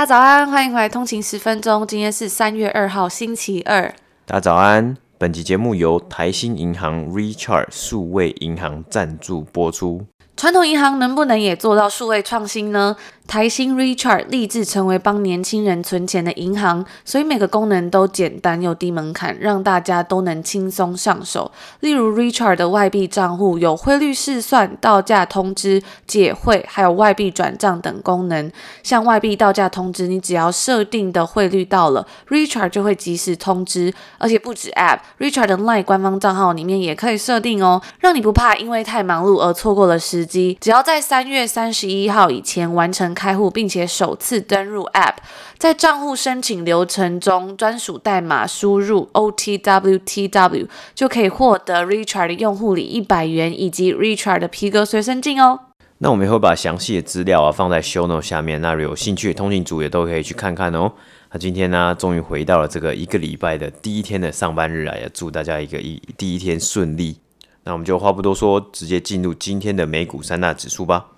大家早安，欢迎回来通勤十分钟。今天是三月二号，星期二。大家早安。本期节目由台新银行 Recharge 数位银行赞助播出。传统银行能不能也做到数位创新呢？台新 Recharge 立志成为帮年轻人存钱的银行，所以每个功能都简单又低门槛，让大家都能轻松上手。例如 Recharge 的外币账户有汇率试算、到价通知、解汇，还有外币转账等功能。像外币到价通知，你只要设定的汇率到了，Recharge 就会及时通知。而且不止 App，Recharge 的 LINE 官方账号里面也可以设定哦，让你不怕因为太忙碌而错过了时机。只要在三月三十一号以前完成。开户并且首次登入 App，在账户申请流程中专属代码输入 OTWTW 就可以获得 Richard 的用户礼一百元以及 Richard 的皮革随身镜哦。那我们也会把详细的资料啊放在 Show Note 下面，那有兴趣的通勤族也都可以去看看哦。那今天呢，终于回到了这个一个礼拜的第一天的上班日啊，也祝大家一个一第一天顺利。那我们就话不多说，直接进入今天的美股三大指数吧。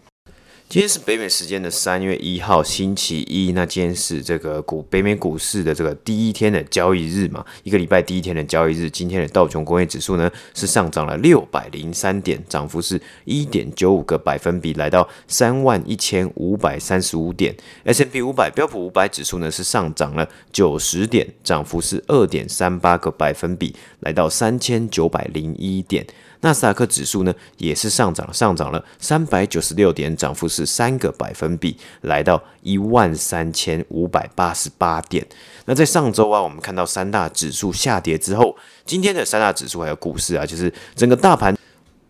今天是北美时间的三月一号，星期一。那今天是这个股北美股市的这个第一天的交易日嘛，一个礼拜第一天的交易日。今天的道琼工业指数呢是上涨了六百零三点，涨幅是一点九五个百分比，来到三万一千五百三十五点。S&P 五百标普五百指数呢是上涨了九十点，涨幅是二点三八个百分比，来到三千九百零一点。纳斯达克指数呢也是上涨，上涨了三百九十六点，涨幅是三个百分比，来到一万三千五百八十八点。那在上周啊，我们看到三大指数下跌之后，今天的三大指数还有股市啊，就是整个大盘。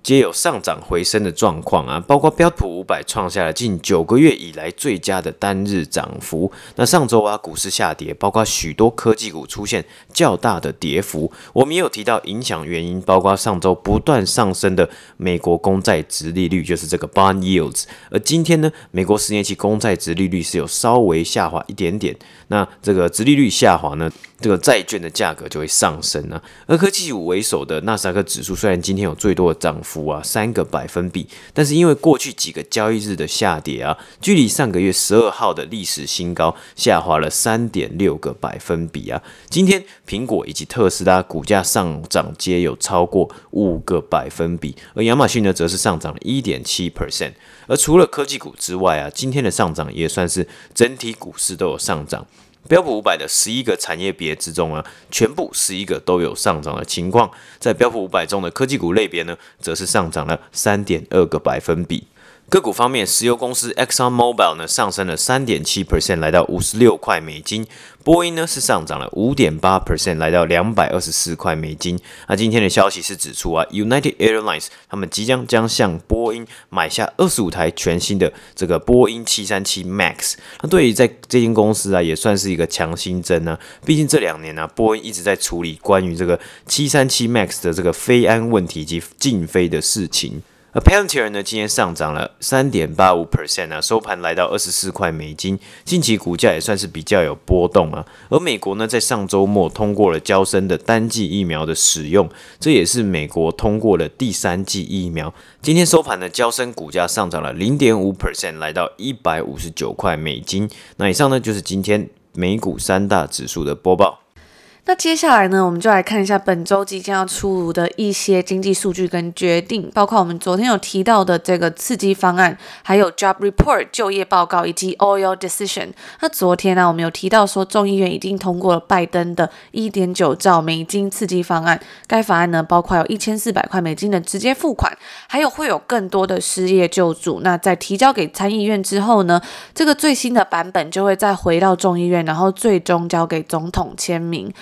皆有上涨回升的状况啊，包括标普五百创下了近九个月以来最佳的单日涨幅。那上周啊，股市下跌，包括许多科技股出现较大的跌幅。我们也有提到影响原因，包括上周不断上升的美国公债殖利率，就是这个 bond yields。而今天呢，美国十年期公债殖利率是有稍微下滑一点点。那这个殖利率下滑呢，这个债券的价格就会上升啊。而科技股为首的纳斯达克指数虽然今天有最多的涨幅。幅啊，三个百分比，但是因为过去几个交易日的下跌啊，距离上个月十二号的历史新高下滑了三点六个百分比啊。今天苹果以及特斯拉股价上涨皆有超过五个百分比，而亚马逊呢则是上涨了一点七 percent。而除了科技股之外啊，今天的上涨也算是整体股市都有上涨。标普五百的十一个产业别之中啊，全部十一个都有上涨的情况。在标普五百中的科技股类别呢，则是上涨了三点二个百分比。个股方面，石油公司 Exxon Mobil 呢上升了三点七 percent，来到五十六块美金。波音呢是上涨了五点八 percent，来到两百二十四块美金。那今天的消息是指出啊，United Airlines 他们即将将向波音买下二十五台全新的这个波音七三七 MAX。那对于在这间公司啊，也算是一个强心针呢。毕竟这两年呢、啊，波音一直在处理关于这个七三七 MAX 的这个飞安问题及禁飞的事情。而 Palantir 呢，今天上涨了三点八五 percent 啊，收盘来到二十四块美金。近期股价也算是比较有波动啊。而美国呢，在上周末通过了交生的单剂疫苗的使用，这也是美国通过了第三剂疫苗。今天收盘呢，交生股价上涨了零点五 percent，来到一百五十九块美金。那以上呢，就是今天美股三大指数的播报。那接下来呢，我们就来看一下本周即将要出炉的一些经济数据跟决定，包括我们昨天有提到的这个刺激方案，还有 Job Report 就业报告以及 Oil Decision。那昨天呢，我们有提到说众议院已经通过了拜登的一点九兆美金刺激方案，该法案呢包括有一千四百块美金的直接付款，还有会有更多的失业救助。那在提交给参议院之后呢，这个最新的版本就会再回到众议院，然后最终交给总统签名。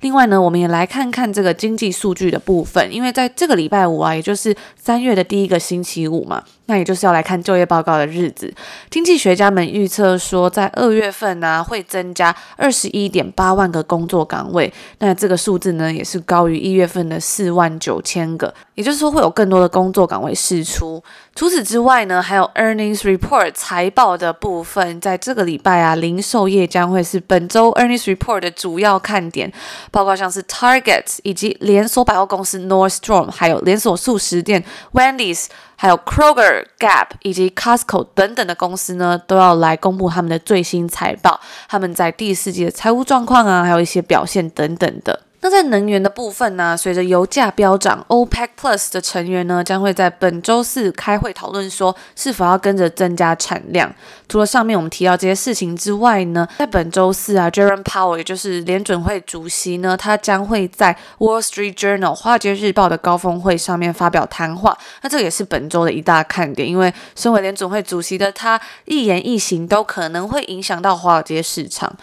另外呢，我们也来看看这个经济数据的部分，因为在这个礼拜五啊，也就是三月的第一个星期五嘛，那也就是要来看就业报告的日子。经济学家们预测说，在二月份呢、会增加二十一点八万个工作岗位。那这个数字呢，也是高于一月份的四万九千个。也就是说，会有更多的工作岗位释出。除此之外呢，还有 earnings report 财报的部分，在这个礼拜啊，零售业将会是本周 earnings report 的主要看点。包括像是 Target 以及连锁百货公司 Northstrom 还有连锁速食店 Wendy's。还有 Kroger、Gap 以及 Costco 等等的公司呢，都要来公布他们的最新财报，他们在第四季的财务状况啊，还有一些表现等等的。那在能源的部分呢，随着油价飙涨，OPEC Plus 的成员呢将会在本周四开会讨论说是否要跟着增加产量。除了上面我们提到这些事情之外呢，在本周四啊，Jerome Powell 也就是联准会主席呢，他将会在 Wall Street Journal 华尔街日报的高峰会上面发表谈话。那这也是本周的一大看点，因为身为联准会主席的他一言一行都可能会影响到华尔街市场。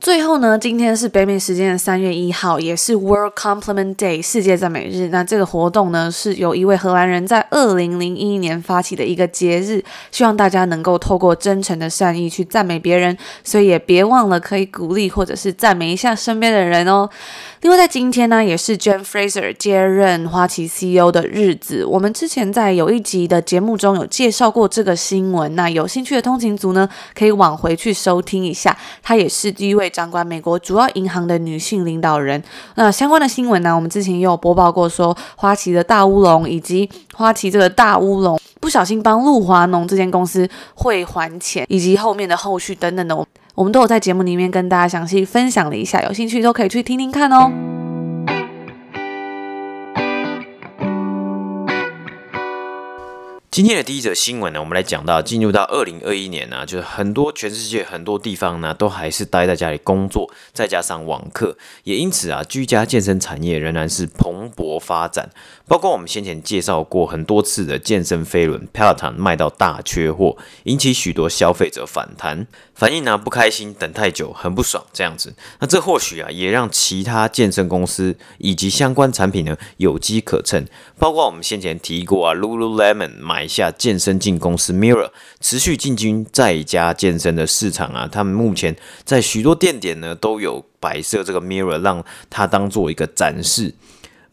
最后呢，今天是北美时间的三月一号，也是 World Compliment Day 世界赞美日。那这个活动呢，是由一位荷兰人在二零零一年发起的一个节日，希望大家能够透过真诚的善意去赞美别人，所以也别忘了可以鼓励或者是赞美一下身边的人哦。另外，在今天呢，也是 jan Fraser 接任花旗 CEO 的日子。我们之前在有一集的节目中有介绍过这个新闻，那有兴趣的通勤族呢，可以往回去收听一下。她也是第一位掌管美国主要银行的女性领导人。那相关的新闻呢，我们之前也有播报过，说花旗的大乌龙，以及花旗这个大乌龙不小心帮露华浓这间公司汇还钱，以及后面的后续等等的。我们都有在节目里面跟大家详细分享了一下，有兴趣都可以去听听看哦。今天的第一则新闻呢，我们来讲到进入到二零二一年呢、就是很多全世界很多地方呢，都还是待在家里工作，再加上网课，也因此啊，居家健身产业仍然是蓬勃发展。包括我们先前介绍过很多次的健身飞轮 Peloton 卖到大缺货，引起许多消费者反弹，反应呢不开心，等太久，很不爽这样子。那这或许啊，也让其他健身公司以及相关产品呢有机可乘。包括我们先前提过啊，Lululemon 买下健身镜公司 Mirror，持续进军在家健身的市场啊。他们目前在许多店点呢都有摆设这个 Mirror，让它当做一个展示。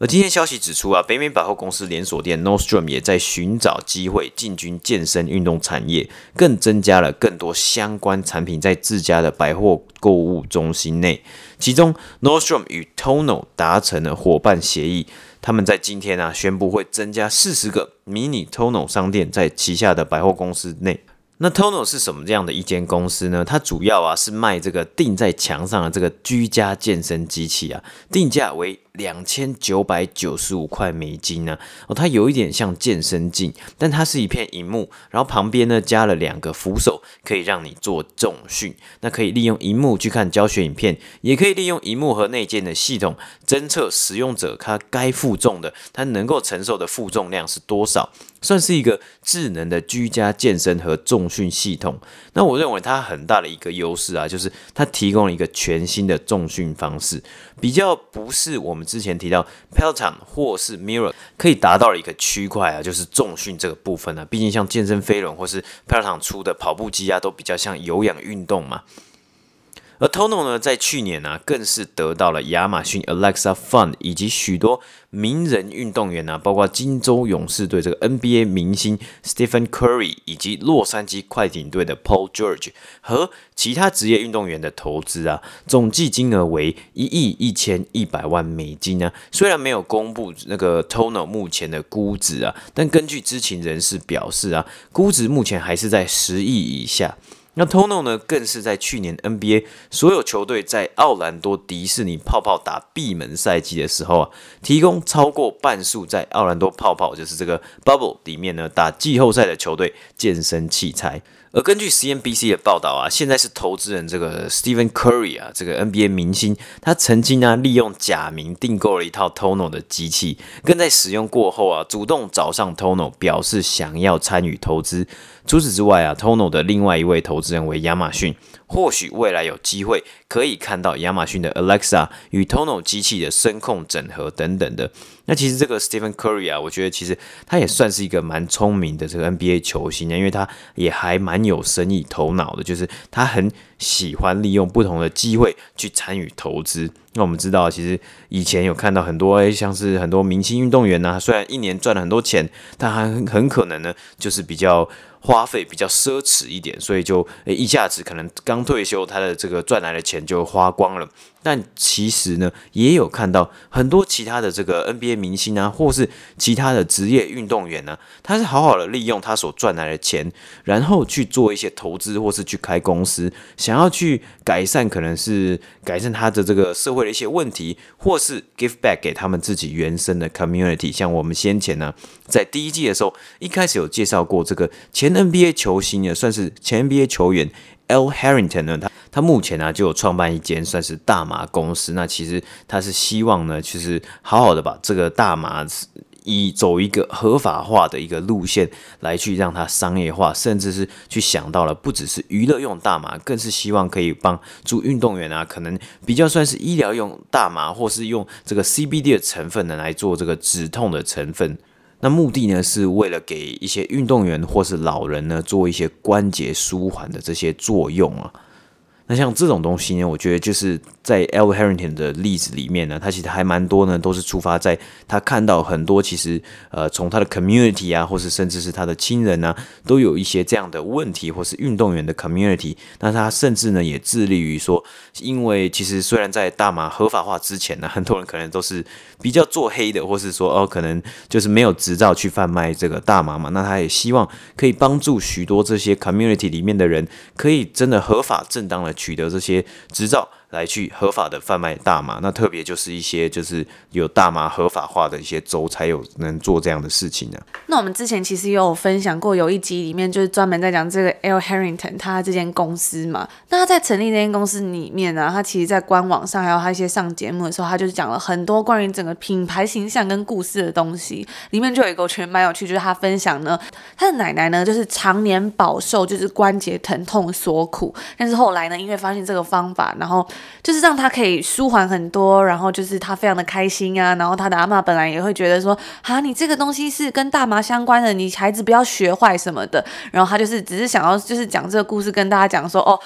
而今天消息指出啊，北美百货公司连锁店 Nordstrom 也在寻找机会进军健身运动产业，更增加了更多相关产品在自家的百货购物中心内。其中，Nordstrom 与 Tono 达成了伙伴协议，他们在今天啊宣布会增加四十个迷你 Tono 商店在旗下的百货公司内。那 Tono 是什么这样的一间公司呢？它主要啊是卖这个钉在墙上的这个居家健身机器啊，定价为两千九百九十五块美金呢。哦，它有一点像健身镜，但它是一片荧幕，然后旁边呢加了两个扶手，可以让你做重训。那可以利用荧幕去看教学影片，也可以利用荧幕和内建的系统侦测使用者他该负重的，他能够承受的负重量是多少。算是一个智能的居家健身和重训系统。那我认为它很大的一个优势啊，就是它提供了一个全新的重训方式，比较不是我们之前提到 Peloton 或是 Mirror 可以达到的一个区块啊，就是重训这个部分啊。毕竟像健身飞轮或是 Peloton 出的跑步机啊，都比较像有氧运动嘛。而 Tono 呢，在去年呢、啊，更是得到了亚马逊 Alexa Fund 以及许多名人运动员啊，包括金州勇士队这个 NBA 明星 Stephen Curry 以及洛杉矶快艇队的 Paul George 和其他职业运动员的投资啊，总计金额为一亿一千一百万美金啊。虽然没有公布那个 Tono 目前的估值啊，但根据知情人士表示啊，估值目前还是在十亿以下。那 Tono 呢，更是在去年 NBA 所有球队在奥兰多迪士尼泡泡打闭门赛季的时候啊，提供超过半数在奥兰多泡泡，就是这个 Bubble 里面呢打季后赛的球队健身器材。而根据 CNBC 的报道啊，现在是投资人这个 Stephen Curry 啊，这个 NBA 明星，他曾经呢利用假名订购了一套 Tono 的机器，更在使用过后啊，主动找上 Tono 表示想要参与投资。除此之外啊，Tono 的另外一位投资人为亚马逊，或许未来有机会可以看到亚马逊的 Alexa 与 Tono 机器的声控整合等等的。那其实这个 Stephen Curry 啊，我觉得其实他也算是一个蛮聪明的这个 NBA 球星啊，因为他也还蛮有生意头脑的，就是他很喜欢利用不同的机会去参与投资。那我们知道，其实以前有看到很多，像是很多明星运动员呐，虽然一年赚了很多钱，但还很可能呢，就是比较。花费比较奢侈一点，所以就诶一下子可能刚退休，他的这个赚来的钱就花光了。但其实呢，也有看到很多其他的这个 NBA 明星啊，或是其他的职业运动员呢、他是好好的利用他所赚来的钱，然后去做一些投资，或是去开公司，想要去改善，可能是改善他的这个社会一些问题，或是 give back 给他们自己原生的 community。像我们先前呢，在第一季的时候，一开始有介绍过这个前 NBA 球星也算是前 NBA 球员。L. Harrington 呢，他他目前呢、就有创办一间算是大麻公司。那其实他是希望呢，就是好好的把这个大麻以走一个合法化的一个路线来去让它商业化，甚至是去想到了不只是娱乐用大麻，更是希望可以帮助运动员啊，可能比较算是医疗用大麻，或是用这个 CBD 的成分呢来做这个止痛的成分。那目的呢，是为了给一些运动员或是老人呢，做一些关节舒缓的这些作用啊。那像这种东西呢，我觉得就是。在 L. Harrington 的例子里面呢，他其实还蛮多呢，都是出发在他看到很多其实呃，从他的 community 啊，或是甚至是他的亲人啊，都有一些这样的问题，或是运动员的 community。那他甚至呢也致力于说，因为其实虽然在大麻合法化之前呢，很多人可能都是比较做黑的，或是说哦，可能就是没有执照去贩卖这个大麻嘛。那他也希望可以帮助许多这些 community 里面的人，可以真的合法正当的取得这些执照。来去合法的贩卖大麻，那特别就是一些就是有大麻合法化的一些州才有能做这样的事情呢、那我们之前其实也有分享过，有一集里面就是专门在讲这个 L. Harrington 他这间公司嘛。那他在成立这间公司里面呢，他其实在官网上还有他一些上节目的时候，他就是讲了很多关于整个品牌形象跟故事的东西。里面就有一个我觉得蛮有趣，就是他分享呢，他的奶奶呢就是常年饱受就是关节疼痛所苦，但是后来呢，因为发现这个方法，然后就是让他可以舒缓很多，然后就是他非常的开心啊。然后他的阿嬷本来也会觉得说，啊，你这个东西是跟大麻相关的，你孩子不要学坏什么的。然后他就是只是想要就是讲这个故事跟大家讲说，哦。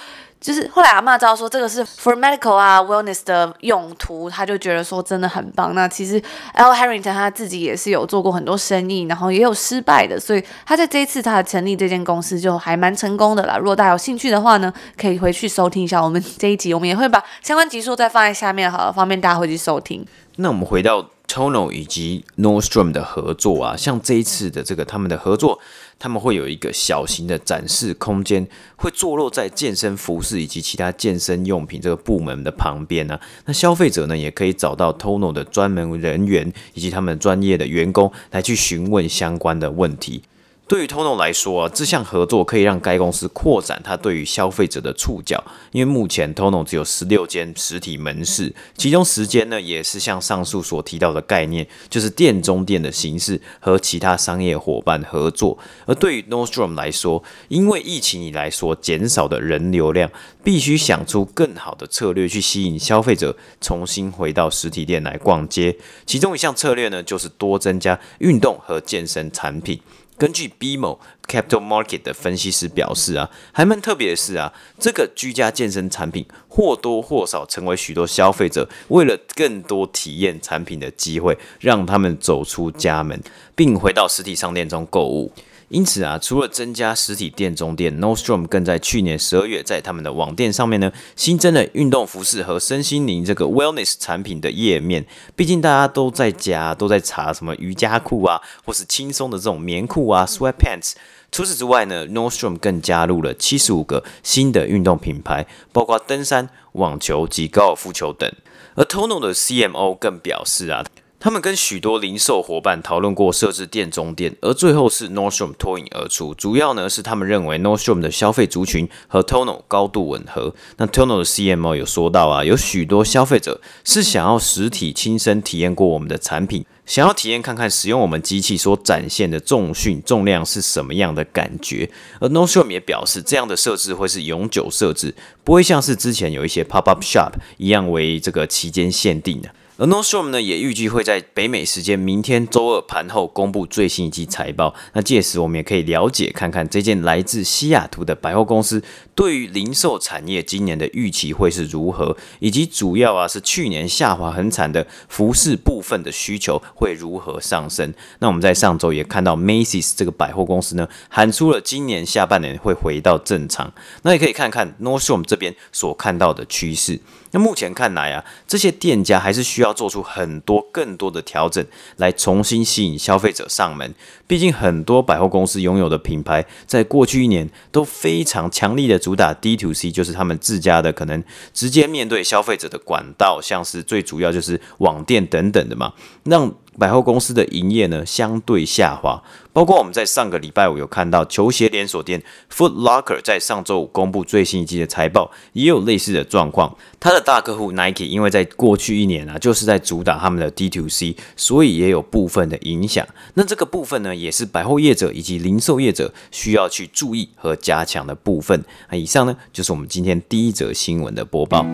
就是后来阿嬷知道说这个是 for medical 啊 wellness 的用途，他就觉得说真的很棒。那其实 L. Harrington 他自己也是有做过很多生意，然后也有失败的，所以他在这一次他成立这间公司就还蛮成功的啦。如果大家有兴趣的话呢，可以回去收听一下我们这一集，我们也会把相关集数再放在下面，好了方便大家回去收听。那我们回到 Tono 以及 Nordstrom 的合作啊，像这一次的这个他们的合作。他们会有一个小型的展示空间，会坐落在健身服饰以及其他健身用品这个部门的旁边呢。那消费者呢，也可以找到 Tono 的专门人员以及他们专业的员工来去询问相关的问题。对于 Tono 来说啊，这项合作可以让该公司扩展它对于消费者的触角，因为目前 Tono 只有十六间实体门市，其中十间呢也是像上述所提到的概念，就是店中店的形式和其他商业伙伴合作。而对于 Nordstrom 来说，因为疫情以来所减少的人流量，必须想出更好的策略去吸引消费者重新回到实体店来逛街。其中一项策略呢，就是多增加运动和健身产品。根据 BMO Capital Market 的分析师表示啊，还蛮特别的是啊，这个居家健身产品或多或少成为许多消费者为了更多体验产品的机会，让他们走出家门，并回到实体商店中购物。因此啊，除了增加实体店中店，Nordstrom 更在去年十二月在他们的网店上面呢，新增了运动服饰和身心灵这个 wellness 产品的页面。毕竟大家都在家都在查什么瑜伽裤啊，或是轻松的这种棉裤啊，sweatpants。除此之外呢，Nordstrom 更加入了七十五个新的运动品牌，包括登山、网球及高尔夫球等。而 Tono 的 CMO 更表示啊。他们跟许多零售伙伴讨论过设置店中店，而最后是 Nordstrom 脱颖而出。主要呢是他们认为 Nordstrom 的消费族群和 Tono 高度吻合。那 Tonno 的 CMO 有说到啊，有许多消费者是想要实体亲身体验过我们的产品，想要体验看看使用我们机器所展现的重训重量是什么样的感觉。而 Nordstrom 也表示，这样的设置会是永久设置，不会像是之前有一些 Pop Up Shop 一样为这个期间限定的。而 Nordstrom 呢，也预计会在北美时间明天周二盘后公布最新一季财报。那届时我们也可以了解看看这间来自西雅图的百货公司对于零售产业今年的预期会是如何，以及主要啊是去年下滑很惨的服饰部分的需求会如何上升。那我们在上周也看到 Macy's 这个百货公司呢，喊出了今年下半年会回到正常。那也可以看看 Nordstrom 这边所看到的趋势。那目前看来啊，这些店家还是需要做出很多更多的调整，来重新吸引消费者上门。毕竟很多百货公司拥有的品牌，在过去一年都非常强力的主打 D to C，就是他们自家的可能直接面对消费者的管道，像是最主要就是网店等等的嘛，让。百货公司的营业呢，相对下滑，包括我们在上个礼拜五有看到球鞋连锁店 Foot Locker 在上周五公布最新一季的财报，也有类似的状况。他的大客户 Nike 因为在过去一年啊，就是在主打他们的 D2C，所以也有部分的影响。那这个部分呢，也是百货业者以及零售业者需要去注意和加强的部分。那以上呢，就是我们今天第一则新闻的播报。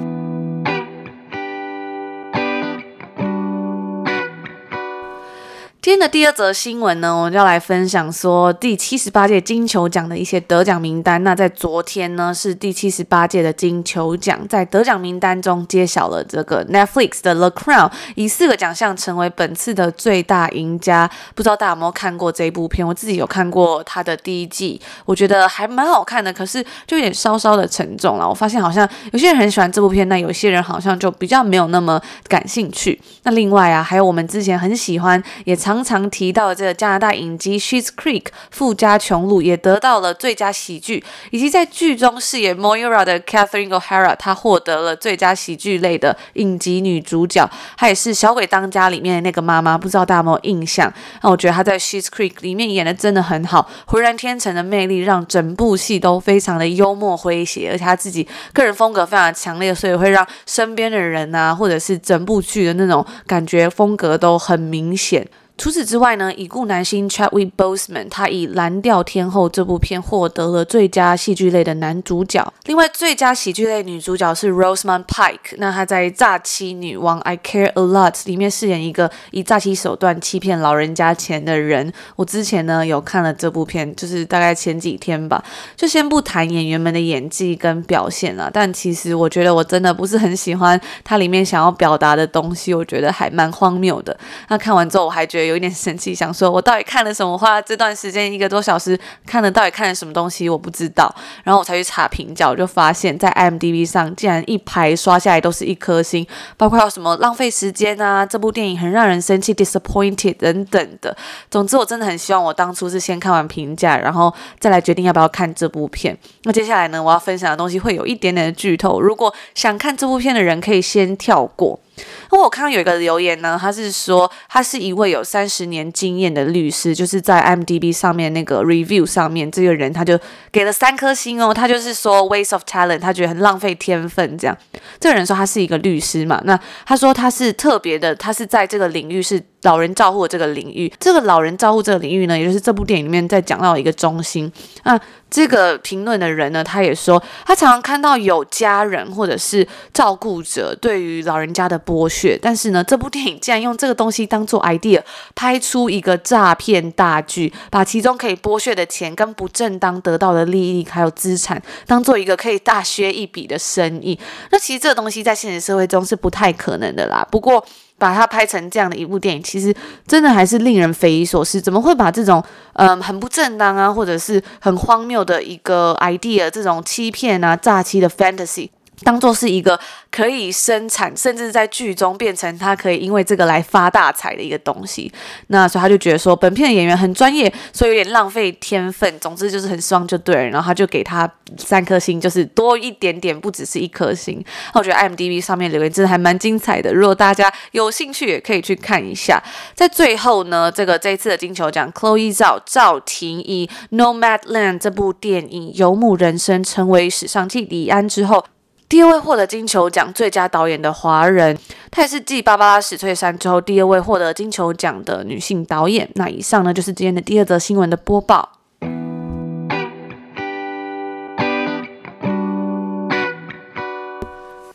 今天的第二则新闻呢，我们就要来分享说第七十八届金球奖的一些得奖名单。那在昨天呢，是第七十八届的金球奖，在得奖名单中揭晓了这个 Netflix 的 The Crown 以四个奖项成为本次的最大赢家。不知道大家有没有看过这一部片？我自己有看过它的第一季，我觉得还蛮好看的，可是就有点稍稍的沉重了。我发现好像有些人很喜欢这部片，那有些人好像就比较没有那么感兴趣。那另外啊，还有我们之前很喜欢也常。常常提到的这个加拿大影集《She's Creek》富家穷路也得到了最佳喜剧，以及在剧中饰演 Moira 的 Catherine O'Hara，她获得了最佳喜剧类的影集女主角。她也是《小鬼当家》里面的那个妈妈，不知道大家有没有印象？那我觉得她在《She's Creek》里面演的真的很好，浑然天成的魅力让整部戏都非常的幽默诙谐，而且她自己个人风格非常强烈，所以会让身边的人啊，或者是整部剧的那种感觉风格都很明显。除此之外呢，已故男星 Chadwick Boseman 他以《蓝调天后》这部片获得了最佳戏剧类的男主角。另外，最佳喜剧类女主角是 r o s e m o n Pike，那她在《诈欺女王》I Care a Lot 里面饰演一个以诈欺手段欺骗老人家钱的人。我之前呢有看了这部片，就是大概前几天吧。就先不谈演员们的演技跟表现了，但其实我觉得我真的不是很喜欢它里面想要表达的东西，我觉得还蛮荒谬的。那看完之后，我还觉得。有一点生气，想说我到底看了什么？花这段时间一个多小时看了，到底看了什么东西？我不知道。然后我才去查评价，我就发现，在 IMDB 上竟然一排刷下来都是一颗星，包括有什么浪费时间啊，这部电影很让人生气，disappointed 等等的。总之，我真的很希望我当初是先看完评价，然后再来决定要不要看这部片。那接下来呢，我要分享的东西会有一点点的剧透，如果想看这部片的人可以先跳过。那我看到有一个留言呢，他是说他是一位有三十年经验的律师，就是在 MDB 上面那个 review 上面，这个人他就给了三颗星哦，他就是说 waste of talent，他觉得很浪费天分这样。这个人说他是一个律师嘛，那他说他是特别的，他是在这个领域是。老人照护这个领域，这个老人照护这个领域呢，也就是这部电影里面在讲到一个中心。那这个评论的人呢，他也说，他常常看到有家人或者是照顾者对于老人家的剥削，但是呢，这部电影竟然用这个东西当做 idea，拍出一个诈骗大剧，把其中可以剥削的钱跟不正当得到的利益还有资产，当做一个可以大削一笔的生意。那其实这个东西在现实社会中是不太可能的啦。不过，把它拍成这样的一部电影，其实真的还是令人匪夷所思。怎么会把这种嗯、很不正当啊，或者是很荒谬的一个 idea，这种欺骗啊、诈欺的 fantasy，当做是一个可以生产，甚至在剧中变成他可以因为这个来发大财的一个东西。那所以他就觉得说，本片的演员很专业，所以有点浪费天分。总之就是很失望就对了。然后他就给他三颗星，就是多一点点，不只是一颗星。那我觉得 IMDB 上面留言真的还蛮精彩的，如果大家有兴趣也可以去看一下。在最后呢，这个这一次的金球奖，Chloe Zhao 赵婷以《Nomadland》这部电影游牧人生成为史上继李安之后。第二位获得金球奖最佳导演的华人，她也是继芭芭拉史翠珊之后第二位获得金球奖的女性导演。那以上呢，就是今天的第二则新闻的播报。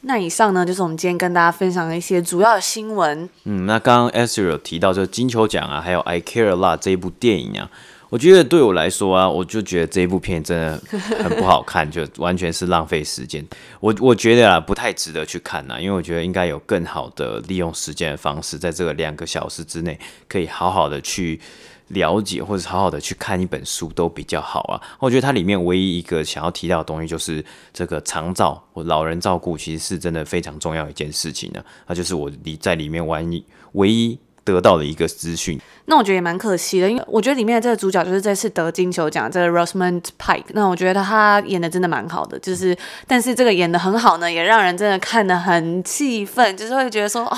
那以上呢，就是我们今天跟大家分享的一些主要的新闻。嗯，那刚刚 Esther 提到，就是金球奖啊，还有《I Care a Lot》这一部电影啊。我觉得对我来说啊，我就觉得这一部片真的很不好看，就完全是浪费时间。我我觉得啊，不太值得去看呐，因为我觉得应该有更好的利用时间的方式，在这个两个小时之内，可以好好的去了解，或者好好的去看一本书都比较好啊。我觉得它里面唯一一个想要提到的东西，就是这个长照或老人照顾，其实是真的非常重要一件事情呢。那就是我里在里面玩唯一得到的一个资讯。那我觉得也蛮可惜的，因为我觉得里面的这个主角就是这次得金球奖这个 Rosamund Pike。那我觉得他演的真的蛮好的，就是但是这个演的很好呢，也让人真的看得很气愤，就是会觉得说哦，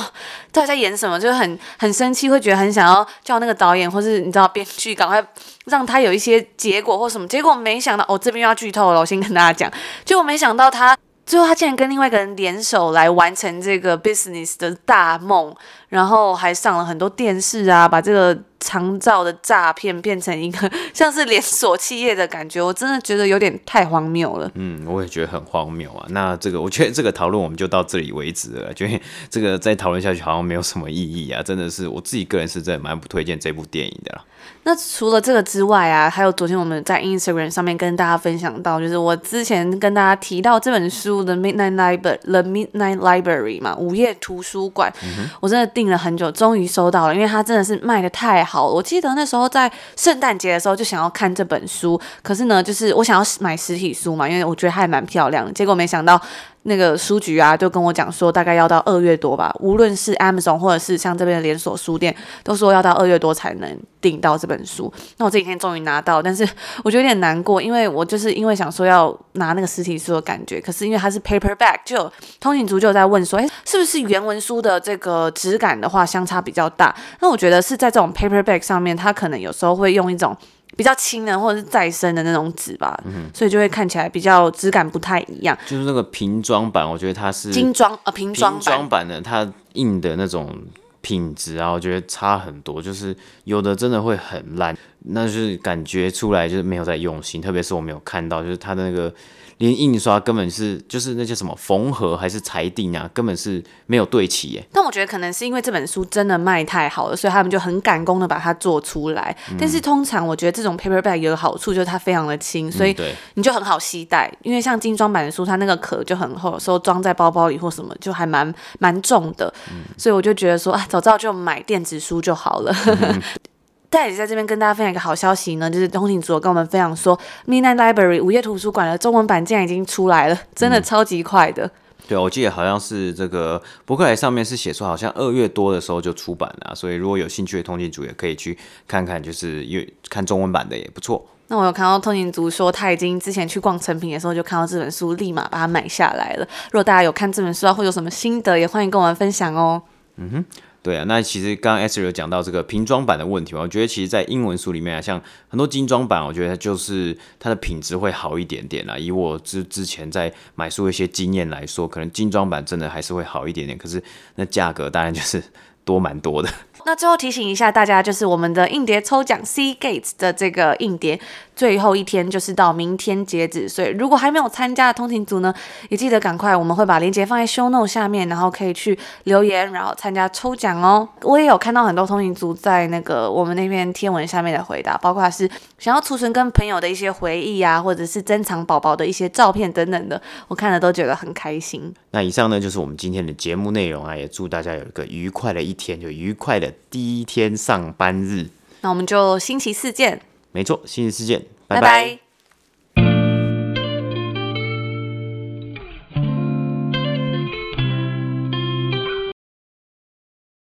到底在演什么？就是很很生气，会觉得很想要叫那个导演或是你知道编剧赶快让他有一些结果或什么。结果没想到，哦，这边又要剧透了，我先跟大家讲，结果没想到他。最后，他竟然跟另外一个人联手来完成这个 business 的大梦，然后还上了很多电视啊，把这个长照的诈骗变成一个 像是连锁企业的感觉，我真的觉得有点太荒谬了。嗯，我也觉得很荒谬啊。那这个，我觉得这个讨论我们就到这里为止了，觉得这个再讨论下去好像没有什么意义啊。真的是我自己个人是真的蛮不推荐这部电影的啦。那除了这个之外啊，还有昨天我们在 Instagram 上面跟大家分享到，就是我之前跟大家提到这本书的 Midnight Library The Midnight Library 嘛，午夜图书馆，嗯、我真的订了很久，终于收到了，因为它真的是卖的太好好。我记得那时候在圣诞节的时候就想要看这本书，可是呢，就是我想要买实体书嘛，因为我觉得还蛮漂亮的，结果没想到。那个书局啊，就跟我讲说，大概要到二月多吧。无论是 Amazon 或者是像这边的连锁书店，都说要到二月多才能订到这本书。那我这几天终于拿到，但是我觉得有点难过，因为我就是因为想说要拿那个实体书的感觉，可是因为它是 paperback，就通勤族就在问说，诶，是不是原文书的这个质感的话相差比较大？那我觉得是在这种 paperback 上面，它可能有时候会用一种。比较轻的或者是再生的那种纸吧，嗯，所以就会看起来比较质感不太一样。就是那个瓶装版，我觉得它是精装呃瓶装版，版的，它印的那种品质啊，我觉得差很多。就是有的真的会很烂，那就是感觉出来就是没有在用心。特别是我没有看到，就是它的那个。连印刷根本是就是那些什么缝合还是裁定啊，根本是没有对齐耶。但我觉得可能是因为这本书真的卖太好了，所以他们就很赶工的把它做出来。嗯、但是通常我觉得这种 paperback 有个好处就是它非常的轻，所以你就很好携带。嗯、因为像精装版的书，它那个壳就很厚，有时候装在包包里或什么就还蛮蛮重的。嗯、所以我就觉得说啊，早知道就买电子书就好了。嗯 在在这边跟大家分享一个好消息呢，就是通勤组跟我们分享说，Midnight Library 午夜图书馆的中文版竟然已经出来了，真的超级快的。嗯、对，我记得好像是这个博客来上面是写说，好像二月多的时候就出版了，所以如果有兴趣的通勤族也可以去看看，就是因为看中文版的也不错。那我有看到通勤族说，他已经之前去逛成品的时候就看到这本书，立马把它买下来了。如果大家有看这本书，或有什么心得，也欢迎跟我们分享哦。嗯哼。对啊，那其实刚刚 S 有讲到这个瓶装版的问题嘛，我觉得其实，在英文书里面啊，像很多精装版，我觉得就是它的品质会好一点点啦。以我之之前在买书一些经验来说，可能精装版真的还是会好一点点，可是那价格当然就是多蛮多的。那最后提醒一下大家，就是我们的硬碟抽奖，C Gates 的这个硬碟。最后一天就是到明天截止，所以如果还没有参加的通勤族呢，也记得赶快，我们会把链接放在 show note 下面，然后可以去留言，然后参加抽奖哦。我也有看到很多通勤族在那个我们那篇天文下面的回答，包括是想要储存跟朋友的一些回忆啊，或者是珍藏宝宝的一些照片等等的，我看了都觉得很开心。那以上呢就是我们今天的节目内容啊，也祝大家有一个愉快的一天，就愉快的第一天上班日。那我们就星期四见。没错，星期四见，拜拜。拜拜。